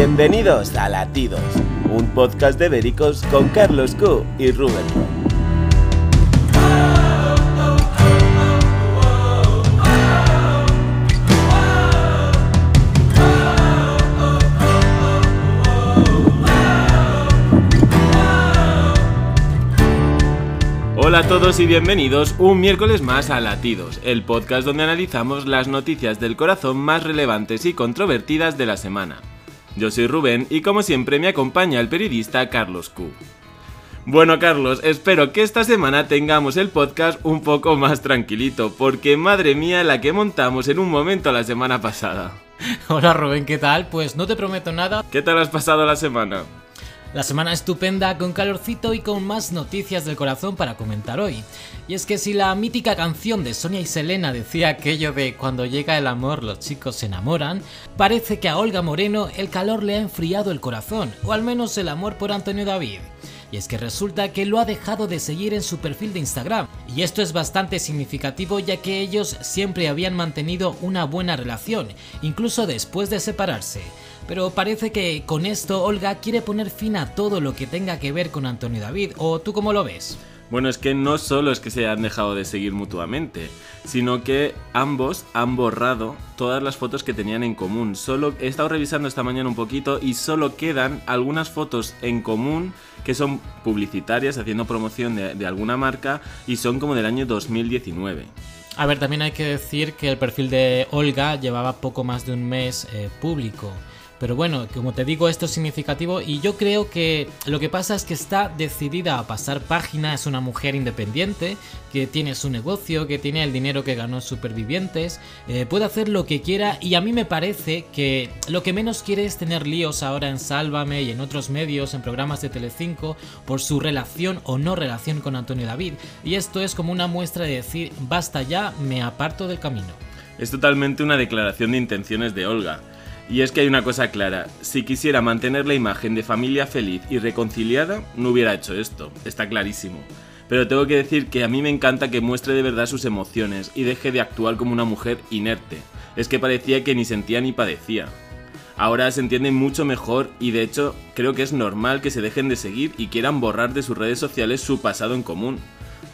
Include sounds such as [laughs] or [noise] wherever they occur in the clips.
Bienvenidos a Latidos, un podcast de Vericos con Carlos Q y Rubén. Hola a todos y bienvenidos un miércoles más a Latidos, el podcast donde analizamos las noticias del corazón más relevantes y controvertidas de la semana. Yo soy Rubén y como siempre me acompaña el periodista Carlos Q. Bueno Carlos, espero que esta semana tengamos el podcast un poco más tranquilito, porque madre mía la que montamos en un momento la semana pasada. [laughs] Hola Rubén, ¿qué tal? Pues no te prometo nada. ¿Qué tal has pasado la semana? La semana estupenda con calorcito y con más noticias del corazón para comentar hoy. Y es que si la mítica canción de Sonia y Selena decía aquello de cuando llega el amor los chicos se enamoran, parece que a Olga Moreno el calor le ha enfriado el corazón, o al menos el amor por Antonio David. Y es que resulta que lo ha dejado de seguir en su perfil de Instagram. Y esto es bastante significativo ya que ellos siempre habían mantenido una buena relación, incluso después de separarse. Pero parece que con esto Olga quiere poner fin a todo lo que tenga que ver con Antonio David, ¿o tú cómo lo ves? Bueno, es que no solo es que se han dejado de seguir mutuamente, sino que ambos han borrado todas las fotos que tenían en común. Solo he estado revisando esta mañana un poquito y solo quedan algunas fotos en común que son publicitarias, haciendo promoción de, alguna marca y son como del año 2019. A ver, también hay que decir que el perfil de Olga llevaba poco más de un mes eh, público. Pero bueno, como te digo, esto es significativo y yo creo que lo que pasa es que está decidida a pasar página, es una mujer independiente, que tiene su negocio, que tiene el dinero que ganó Supervivientes, eh, puede hacer lo que quiera y a mí me parece que lo que menos quiere es tener líos ahora en Sálvame y en otros medios, en programas de Telecinco, por su relación o no relación con Antonio David. Y esto es como una muestra de decir, basta ya, me aparto del camino. Es totalmente una declaración de intenciones de Olga. Y es que hay una cosa clara, si quisiera mantener la imagen de familia feliz y reconciliada, no hubiera hecho esto, está clarísimo. Pero tengo que decir que a mí me encanta que muestre de verdad sus emociones y deje de actuar como una mujer inerte. Es que parecía que ni sentía ni padecía. Ahora se entienden mucho mejor y de hecho creo que es normal que se dejen de seguir y quieran borrar de sus redes sociales su pasado en común.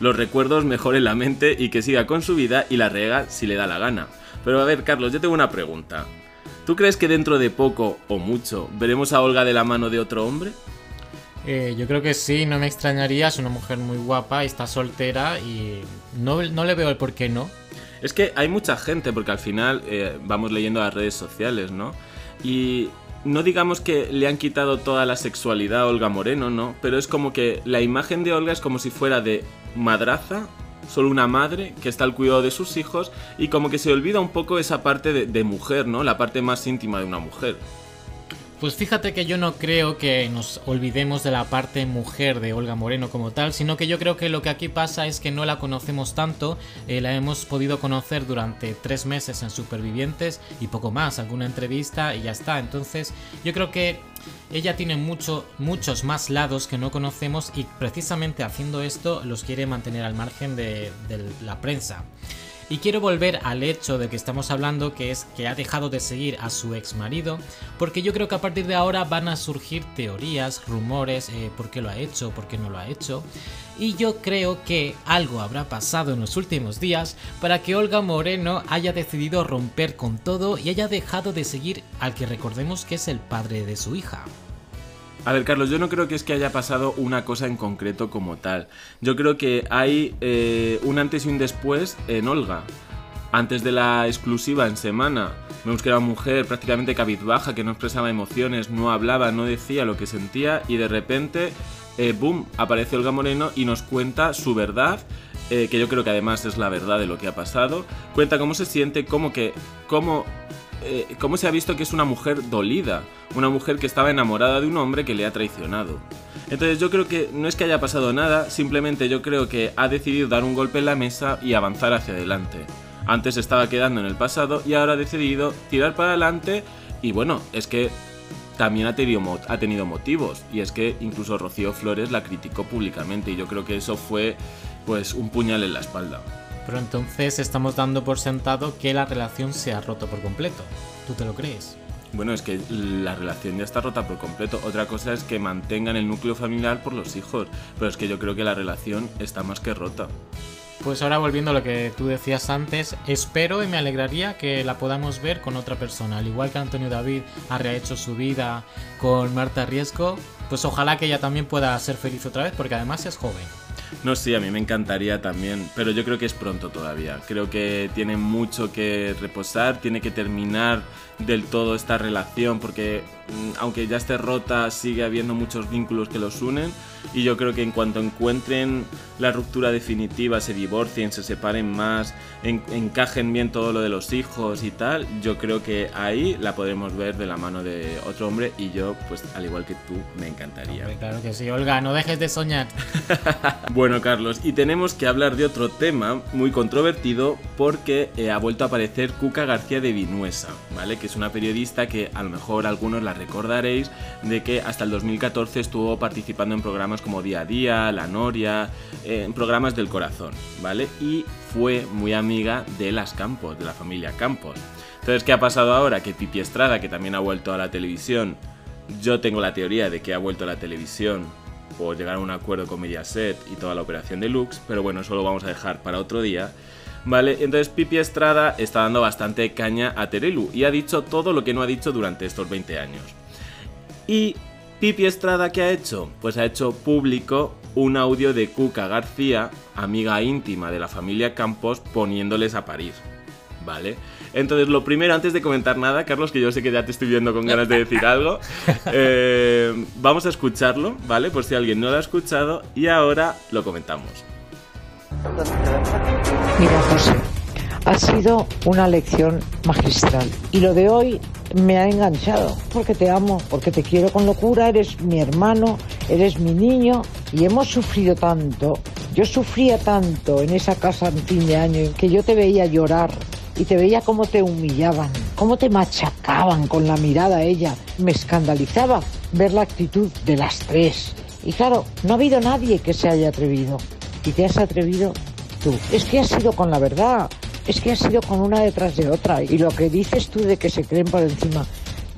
Los recuerdos mejoren la mente y que siga con su vida y la rega si le da la gana. Pero a ver, Carlos, yo tengo una pregunta. ¿Tú crees que dentro de poco o mucho veremos a Olga de la mano de otro hombre? Eh, yo creo que sí, no me extrañaría, es una mujer muy guapa está soltera y no, le veo el por qué no. Es que hay mucha gente, porque al final eh, vamos leyendo las redes sociales, ¿no? Y no digamos que le han quitado toda la sexualidad a Olga Moreno, ¿no? Pero es como que la imagen de Olga es como si fuera de madraza solo una madre que está al cuidado de sus hijos y como que se olvida un poco esa parte de, mujer, ¿no? La parte más íntima de una mujer. Pues fíjate que yo no creo que nos olvidemos de la parte mujer de Olga Moreno como tal, sino que yo creo que lo que aquí pasa es que no la conocemos tanto, eh, la hemos podido conocer durante tres meses en Supervivientes y poco más, alguna entrevista y ya está. Entonces yo creo que ella tiene mucho, muchos más lados que no conocemos y precisamente haciendo esto los quiere mantener al margen de la prensa. Y quiero volver al hecho de que estamos hablando, que es que ha dejado de seguir a su ex marido, porque yo creo que a partir de ahora van a surgir teorías, rumores, eh, por qué lo ha hecho, por qué no lo ha hecho. Y yo creo que algo habrá pasado en los últimos días para que Olga Moreno haya decidido romper con todo y haya dejado de seguir al que recordemos que es el padre de su hija. A ver, Carlos, yo no creo que es que haya pasado una cosa en concreto como tal. Yo creo que hay eh, un antes y un después en Olga. Antes de la exclusiva en semana, vemos que era una mujer prácticamente cabizbaja, que no expresaba emociones, no hablaba, no decía lo que sentía y de repente, eh, boom, aparece Olga Moreno y nos cuenta su verdad, eh, que yo creo que además es la verdad de lo que ha pasado. Cuenta cómo se siente, cómo que, cómo eh, cómo se ha visto que es una mujer dolida, una mujer que estaba enamorada de un hombre que le ha traicionado. Entonces yo creo que no es que haya pasado nada, simplemente yo creo que ha decidido dar un golpe en la mesa y avanzar hacia adelante. Antes estaba quedando en el pasado y ahora ha decidido tirar para adelante y bueno, es que también ha tenido, ha tenido motivos y es que incluso Rocío Flores la criticó públicamente y yo creo que eso fue pues un puñal en la espalda. Pero entonces estamos dando por sentado que la relación se ha roto por completo. ¿Tú te lo crees? Bueno, es que la relación ya está rota por completo. Otra cosa es que mantengan el núcleo familiar por los hijos, pero es que yo creo que la relación está más que rota. Pues ahora volviendo a lo que tú decías antes, espero y me alegraría que la podamos ver con otra persona. Al igual que Antonio David ha rehecho su vida con Marta Riesco, pues ojalá que ella también pueda ser feliz otra vez porque además es joven. No, sí, a mí me encantaría también, pero yo creo que es pronto todavía. Creo que tiene mucho que reposar, tiene que terminar del todo esta relación, porque mm, aunque ya esté rota, sigue habiendo muchos vínculos que los unen. Y yo creo que en cuanto encuentren la ruptura definitiva, se divorcien, se separen más, encajen bien todo lo de los hijos y tal, yo creo que ahí la podremos ver de la mano de otro hombre y yo, pues al igual que tú, me encantaría. claro que sí, Olga, no dejes de soñar. [laughs] bueno, Carlos, y tenemos que hablar de otro tema muy controvertido porque eh, ha vuelto a aparecer Cuca García de Vinuesa, ¿vale? Que es una periodista que a lo mejor algunos la recordaréis de que hasta el 2014 estuvo participando en programas como Día a Día, La Noria, en programas del corazón, ¿vale? Y fue muy amiga de las Campos, de la familia Campos. Entonces, ¿qué ha pasado ahora? Que Pipi Estrada, que también ha vuelto a la televisión, yo tengo la teoría de que ha vuelto a la televisión por llegar a un acuerdo con Mediaset y toda la operación de Lux, pero bueno, eso lo vamos a dejar para otro día. Vale, entonces Pipi Estrada está dando bastante caña a Terelu y ha dicho todo lo que no ha dicho durante estos 20 años. Y Pipi Estrada, ¿qué ha hecho? Pues ha hecho público un audio de Cuca García, amiga íntima de la familia Campos, poniéndoles a parir. ¿Vale? Entonces, lo primero, antes de comentar nada, Carlos, que yo sé que ya te estoy viendo con ganas de decir algo, eh, vamos a escucharlo, ¿vale? Por si alguien no lo ha escuchado, y ahora lo comentamos. Mira, José, ha sido una lección magistral. Y lo de hoy me ha enganchado, porque te amo, porque te quiero con locura, eres mi hermano, eres mi niño y hemos sufrido tanto. Yo sufría tanto en esa casa en fin de año que yo te veía llorar y te veía cómo te humillaban, cómo te machacaban con la mirada ella. Me escandalizaba ver la actitud de las tres. Y claro, no ha habido nadie que se haya atrevido. Y te has atrevido tú. Es que has sido con la verdad es que ha sido con una detrás de otra. Y lo que dices tú de que se creen por encima,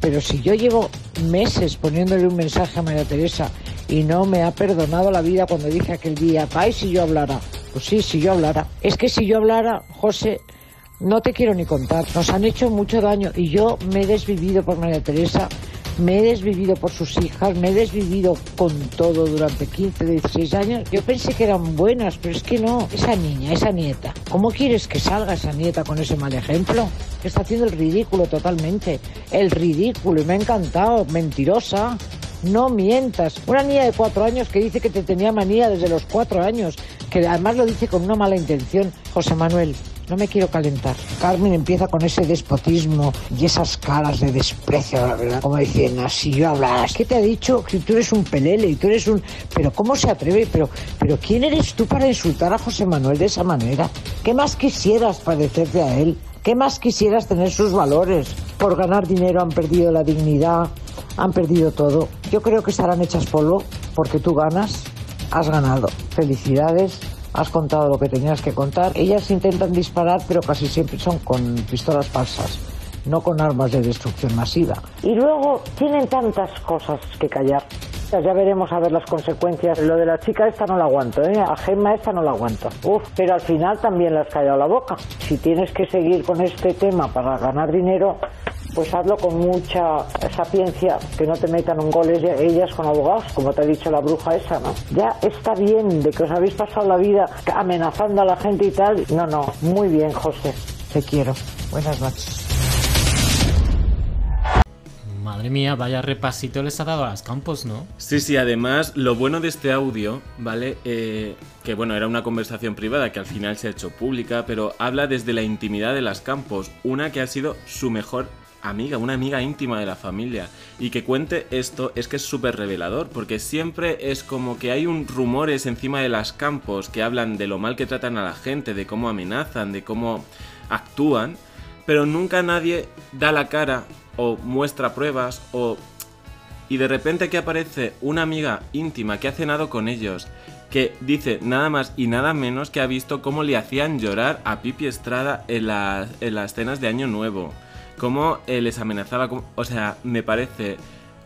pero si yo llevo meses poniéndole un mensaje a María Teresa y no me ha perdonado la vida cuando dije aquel día, ay, si yo hablara. Pues sí, si yo hablara. Es que si yo hablara, José, no te quiero ni contar. Nos han hecho mucho daño y yo me he desvivido por María Teresa me he desvivido por sus hijas, me he desvivido con todo durante 15, 16 años. Yo pensé que eran buenas, pero es que no. Esa niña, esa nieta, ¿cómo quieres que salga esa nieta con ese mal ejemplo? Está haciendo el ridículo totalmente. El ridículo, y me ha encantado, mentirosa. No mientas. Una niña de cuatro años que dice que te tenía manía desde los cuatro años, que además lo dice con una mala intención. José Manuel, no me quiero calentar. Carmen empieza con ese despotismo y esas caras de desprecio, la verdad. Como diciendo, si yo hablas, ¿qué te ha dicho? Que tú eres un pelele y tú eres un... Pero ¿cómo se atreve? Pero, pero ¿quién eres tú para insultar a José Manuel de esa manera? ¿Qué más quisieras padecerte a él? ¿Qué más quisieras tener sus valores? Por ganar dinero han perdido la dignidad, han perdido todo. Yo creo que estarán hechas polvo porque tú ganas, has ganado. Felicidades has contado lo que tenías que contar. Ellas intentan disparar, pero casi siempre son con pistolas falsas, no con armas de destrucción masiva. Y luego tienen tantas cosas que callar. Ya veremos a ver las consecuencias. Lo de la chica esta no la aguanto, ¿eh? A Gemma esta no la aguanto. Uf, pero al final también le has callado la boca. Si tienes que seguir con este tema para ganar dinero, pues hazlo con mucha sapiencia, que no te metan un gol ellas con abogados, como te ha dicho la bruja esa, ¿no? Ya está bien de que os habéis pasado la vida amenazando a la gente y tal. No, no, muy bien, José. Te quiero. Buenas noches. Madre mía, vaya repasito les ha dado a las campos, ¿no? Sí, sí, además, lo bueno de este audio, ¿vale? Eh, que bueno, era una conversación privada que al final se ha hecho pública, pero habla desde la intimidad de las campos, una que ha sido su mejor amiga, una amiga íntima de la familia. Y que cuente esto es que es súper revelador, porque siempre es como que hay un rumores encima de las campos que hablan de lo mal que tratan a la gente, de cómo amenazan, de cómo actúan, pero nunca nadie da la cara o muestra pruebas o... Y de repente que aparece una amiga íntima que ha cenado con ellos, que dice nada más y nada menos que ha visto cómo le hacían llorar a Pipi Estrada en, en las cenas de Año Nuevo cómo eh, les amenazaba, cómo- o sea, me parece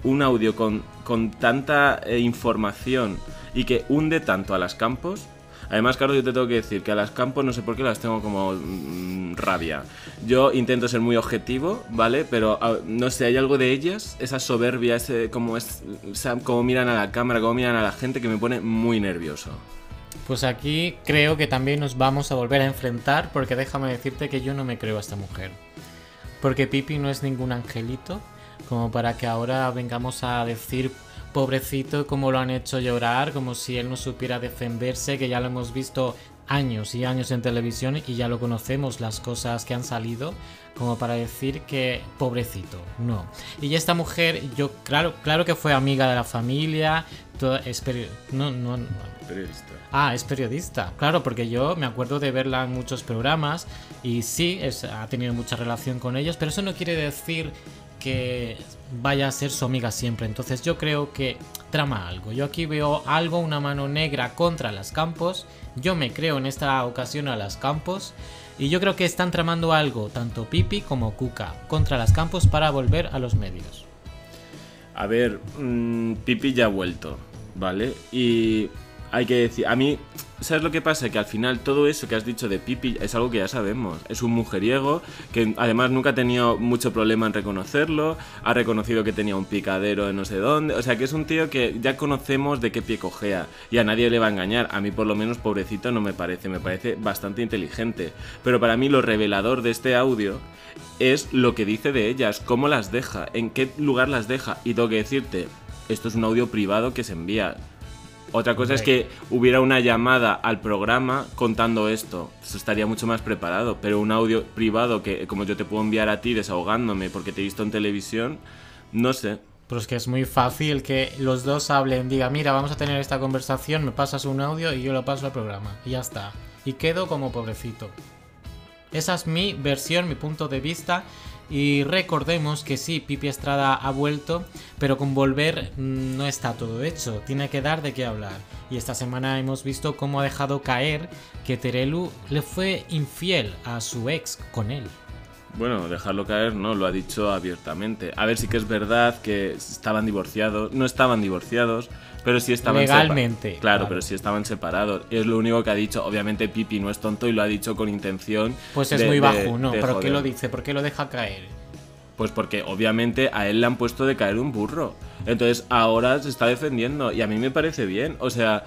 un audio con, con tanta eh, información y que hunde tanto a las campos. Además, Carlos, yo te tengo que decir que a las campos no sé por qué las tengo como mm, rabia. Yo intento ser muy objetivo, ¿vale? Pero ah, no sé, hay algo de ellas, esa soberbia, ese como es, o sea, cómo miran a la cámara, cómo miran a la gente, que me pone muy nervioso. Pues aquí creo que también nos vamos a volver a enfrentar porque déjame decirte que yo no me creo a esta mujer. Porque Pipi no es ningún angelito como para que ahora vengamos a decir pobrecito como lo han hecho llorar, como si él no supiera defenderse, que ya lo hemos visto años y años en televisión y ya lo conocemos las cosas que han salido como para decir que pobrecito, no. Y esta mujer, yo claro, claro que fue amiga de la familia, toda, es no, no, no, Periodista. Ah, es periodista. Claro, porque yo me acuerdo de verla en muchos programas y sí, es- ha tenido mucha relación con ellos, pero eso no quiere decir que vaya a ser su amiga siempre. Entonces yo creo que trama algo. Yo aquí veo algo, una mano negra contra las campos. Yo me creo en esta ocasión a las campos. Y yo creo que están tramando algo, tanto Pipi como Kuka, contra las campos para volver a los medios. A ver, mm, Pipi ya ha vuelto, ¿vale? Y hay que decir, a mí, ¿sabes lo que pasa? Que al final todo eso que has dicho de Pipi es algo que ya sabemos. Es un mujeriego que además nunca ha tenido mucho problema en reconocerlo, ha reconocido que tenía un picadero en no sé dónde, o sea que es un tío que ya conocemos de qué pie cojea y a nadie le va a engañar. A mí por lo menos pobrecito no me parece, me parece bastante inteligente. Pero para mí lo revelador de este audio es lo que dice de ellas, cómo las deja, en qué lugar las deja. Y tengo que decirte, esto es un audio privado que se envía. Otra cosa es que hubiera una llamada al programa contando esto. Eso estaría mucho más preparado. Pero un audio privado que, como yo te puedo enviar a ti desahogándome porque te he visto en televisión, no sé. Pero es que es muy fácil que los dos hablen, diga, mira, vamos a tener esta conversación, me pasas un audio y yo lo paso al programa. Y ya está. Y quedo como pobrecito. Esa es mi versión, mi punto de vista. Y recordemos que sí, Pipi Estrada ha vuelto, pero con volver no está todo hecho. Tiene que dar de qué hablar. Y esta semana hemos visto cómo ha dejado caer que Terelu le fue infiel a su ex con él. Bueno, dejarlo caer no, lo ha dicho abiertamente. A ver, sí que es verdad que estaban divorciados. No estaban divorciados, pero sí estaban Legalmente, Claro, claro. pero sí estaban separados. Y es lo único que ha dicho. Obviamente Pipi no es tonto y lo ha dicho con intención. Pues es de- muy de- bajo, ¿no? de ¿Pero qué lo dice? ¿Por qué lo deja caer? Pues porque obviamente a él le han puesto de caer un burro. Entonces ahora se está defendiendo y a mí me parece bien. O sea,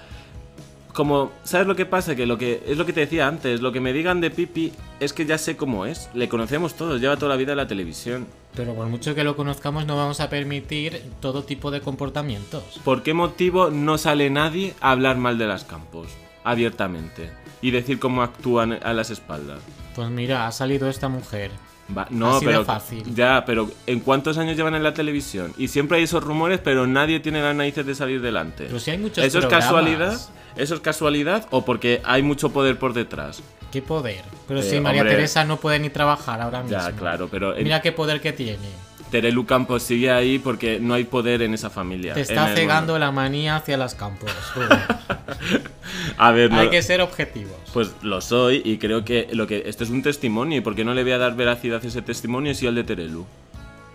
como, ¿sabes lo que pasa? Que lo que es lo que te decía antes, lo que me digan de Pipi es que ya sé cómo es. Le conocemos todos, lleva toda la vida en la televisión. Pero por mucho que lo conozcamos, no vamos a permitir todo tipo de comportamientos. ¿Por qué motivo no sale nadie a hablar mal de las campos? Abiertamente. Y decir cómo actúan a las espaldas. Pues mira, ha salido esta mujer. Va- no, Así de pero fácil. ya, pero ¿en cuántos años llevan en la televisión? Y siempre hay esos rumores, pero nadie tiene las narices de salir delante. Pero si hay muchos ¿Eso es casualidad? ¿Eso es casualidad o porque hay mucho poder por detrás? ¿Qué poder? Pero Eh, si María hombre. Teresa no puede ni trabajar ahora mismo. Ya, claro, pero en- Mira qué poder que tiene. Terelu Campos sigue ahí porque no hay poder en esa familia. Te está cegando la manía hacia las campos. [laughs] A ver, no- Hay que ser objetivos. pues lo soy y creo que lo que esto es un testimonio y por qué no le voy a dar veracidad a ese testimonio si al de Terelu.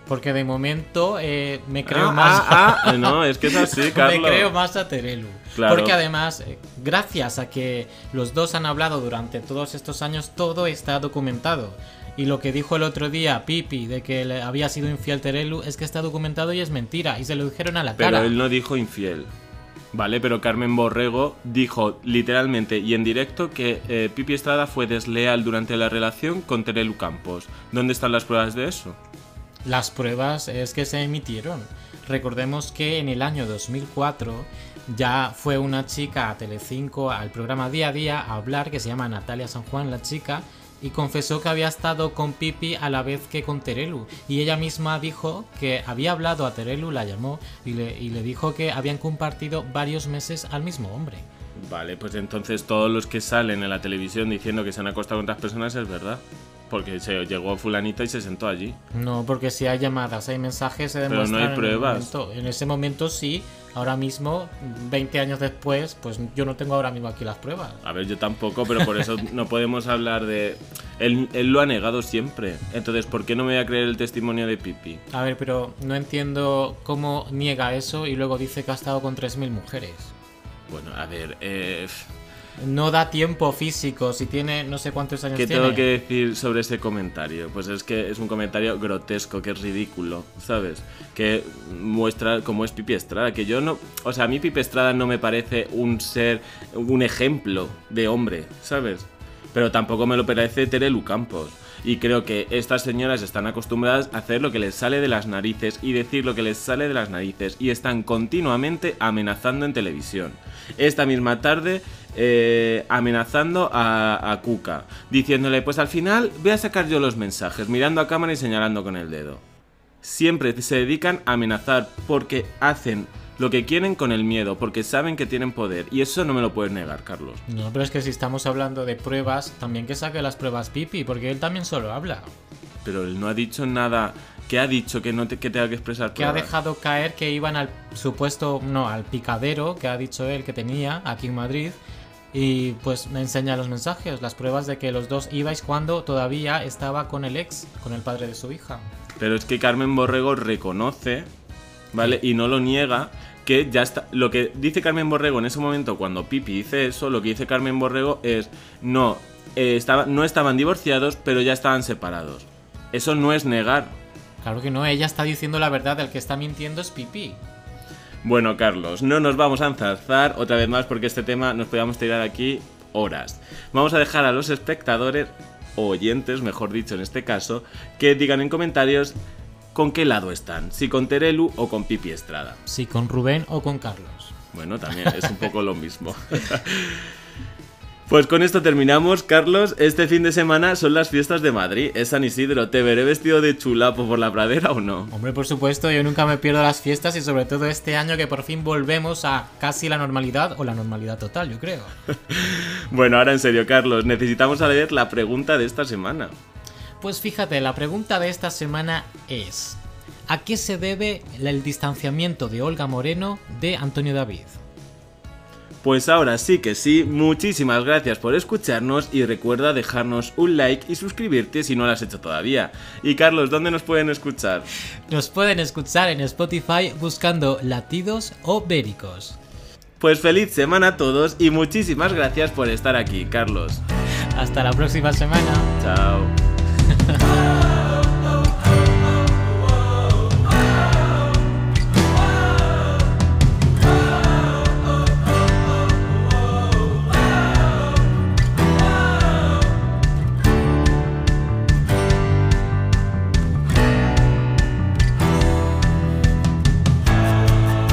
Porque de momento eh, me creo ah, más. ah, ah, [laughs] no, es que es así, [laughs] Carlos. Me creo más a Terelu. Claro. Porque además, eh, gracias a que los dos han hablado durante todos estos años, todo está documentado. Y lo que dijo el otro día Pipi de que le había sido infiel Terelu es que está documentado y es mentira. Y se lo dijeron a la Pero cara. él no dijo infiel. Vale, pero Carmen Borrego dijo literalmente y en directo que eh, Pipi Estrada fue desleal durante la relación con Terelu Campos. ¿Dónde están las pruebas de eso? Las pruebas es que se emitieron. Recordemos que en el año 2004 ya fue una chica a Telecinco al programa Día a Día a hablar que se llama Natalia San Juan la chica y confesó que había estado con Pipi a la vez que con Terelu y ella misma dijo que había hablado a Terelu, la llamó y le, y le dijo que habían compartido varios meses al mismo hombre. Vale, pues entonces todos los que salen en la televisión diciendo que se han acostado con otras personas es verdad. Porque se llegó fulanita y se sentó allí. No, porque si hay llamadas, hay mensajes, se Pero no hay en pruebas. momento. En ese momento sí, ahora mismo, 20 años después, pues yo no tengo ahora mismo aquí las pruebas. A ver, yo tampoco, pero por eso no podemos hablar de... Él, él lo ha negado siempre. Entonces, ¿por qué no me voy a creer el testimonio de Pipi? A ver, pero no entiendo cómo niega eso y luego dice que ha estado con 3.000 mujeres. Bueno, a ver, eh, No da tiempo físico, si tiene no sé cuántos años ¿qué tiene. tengo que decir sobre ese comentario? Pues es que es un comentario grotesco, que es ridículo, ¿sabes? Que muestra cómo es Pipi Estrada, que yo no... O sea, a mí Pipi Estrada no me parece un ser, un ejemplo de hombre, ¿sabes? Pero tampoco me lo parece Terelu Campos. Y creo que estas señoras están acostumbradas a hacer lo que les sale de las narices y decir lo que les sale de las narices. Y están continuamente amenazando en televisión. Esta misma tarde eh, amenazando a, a Cuca, diciéndole, pues al final voy a sacar yo los mensajes, mirando a cámara y señalando con el dedo. Siempre se dedican a amenazar porque hacen lo que quieren con el miedo, porque saben que tienen poder. Y eso no me lo puedes negar, Carlos. No, pero es que si estamos hablando de pruebas, también que saque las pruebas Pipi, porque él también solo habla. Pero él no ha dicho nada. ¿Qué ha dicho que no te, que tenga que expresar? Que ha dejado caer que iban al supuesto, no, al picadero que ha dicho él que tenía aquí en Madrid. Y pues me enseña los mensajes, las pruebas de que los dos ibais cuando todavía estaba con el ex, con el padre de su hija. Pero es que Carmen Borrego reconoce, ¿vale? Y no lo niega. Que ya está. Lo que dice Carmen Borrego en ese momento, cuando Pipi dice eso, lo que dice Carmen Borrego es: No, eh, estaba, no estaban divorciados, pero ya estaban separados. Eso no es negar. Claro que no, ella está diciendo la verdad, el que está mintiendo es Pipi. Bueno, Carlos, no nos vamos a enzarzar otra vez más porque este tema nos podíamos tirar aquí horas. Vamos a dejar a los espectadores, o oyentes, mejor dicho en este caso, que digan en comentarios con qué lado están, si con Terelu o con Pipi Estrada. Sí, con Rubén o con Carlos. Bueno, también es un poco lo mismo. [laughs] Pues con esto terminamos, Carlos. Este fin de semana son las fiestas de Madrid. Es San Isidro. ¿Te veré vestido de chulapo por la pradera o no? Hombre, por supuesto, yo nunca me pierdo las fiestas y sobre todo este año que por fin volvemos a casi la normalidad o la normalidad total, yo creo. [laughs] Bueno, ahora en serio, Carlos. Necesitamos saber la pregunta de esta semana. Pues fíjate, la pregunta de esta semana es, ¿a qué se debe el distanciamiento de Olga Moreno de Antonio David? Pues ahora sí que sí, muchísimas gracias por escucharnos y recuerda dejarnos un like y suscribirte si no lo has hecho todavía. Y Carlos, ¿dónde nos pueden escuchar? Nos pueden escuchar en Spotify buscando latidos o béricos. Pues feliz semana a todos y muchísimas gracias por estar aquí, Carlos. Hasta la próxima semana. Chao. [laughs]